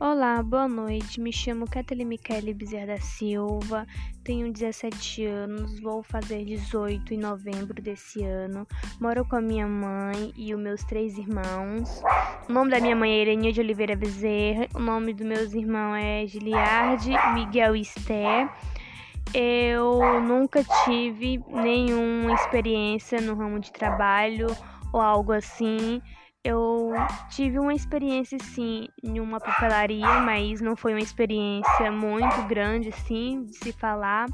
Olá, boa noite. Me chamo Kathleen Michele Bezerra da Silva, tenho 17 anos, vou fazer 18 em novembro desse ano. Moro com a minha mãe e os meus três irmãos. O nome da minha mãe é Irenia de Oliveira Bezerra, o nome dos meus irmãos é Giliardi, Miguel e Esther. Eu nunca tive nenhuma experiência no ramo de trabalho ou algo assim. Eu tive uma experiência, sim, em uma papelaria, mas não foi uma experiência muito grande, assim, de se falar.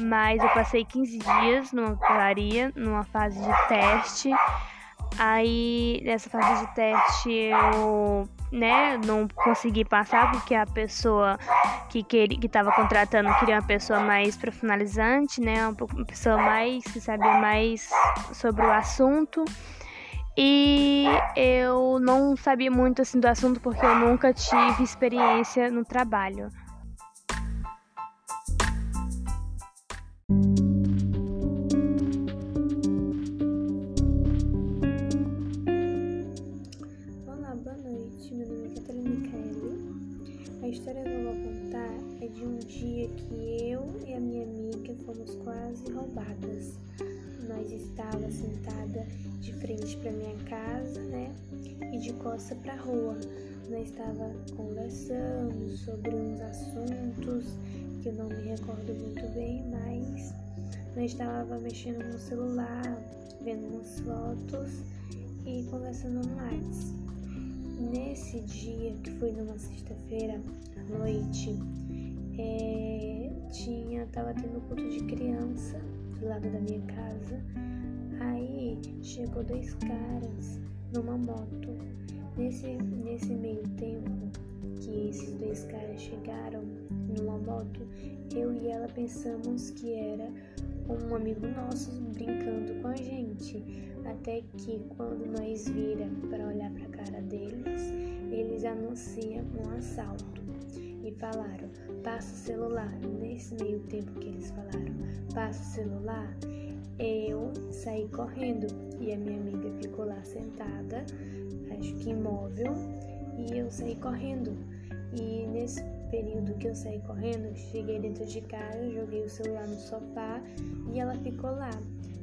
Mas eu passei 15 dias numa papelaria, numa fase de teste. Aí, nessa fase de teste, eu, né, não consegui passar porque a pessoa que queria, que estava contratando queria uma pessoa mais profissionalizante, né, uma pessoa mais que sabia mais sobre o assunto. E eu não sabia muito assim do assunto porque eu nunca tive experiência no trabalho. A história que eu vou contar é de um dia que eu e a minha amiga fomos quase roubadas. Nós estava sentada de frente para minha casa, né? E de costa para a rua. Nós estava conversando sobre uns assuntos que eu não me recordo muito bem, mas nós estava mexendo no celular, vendo umas fotos e conversando no WhatsApp. Nesse dia, que foi numa sexta-feira à noite, é, tinha, tava tendo culto de criança do lado da minha casa. Aí chegou dois caras numa moto. Nesse, nesse meio tempo que esses dois caras chegaram numa moto, eu e ela pensamos que era um amigo nosso brincando com a gente. Até que quando nós vira para olhar para a cara deles, eles anunciam um assalto e falaram: passa o celular. Nesse meio tempo que eles falaram: passa o celular, eu saí correndo e a minha amiga ficou lá sentada, acho que imóvel, e eu saí correndo. E nesse período que eu saí correndo, cheguei dentro de casa, joguei o celular no sofá e ela ficou lá.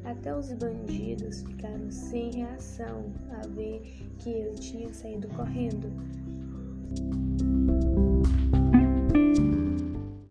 Até os bandidos ficaram sem reação a ver que eu tinha saído correndo.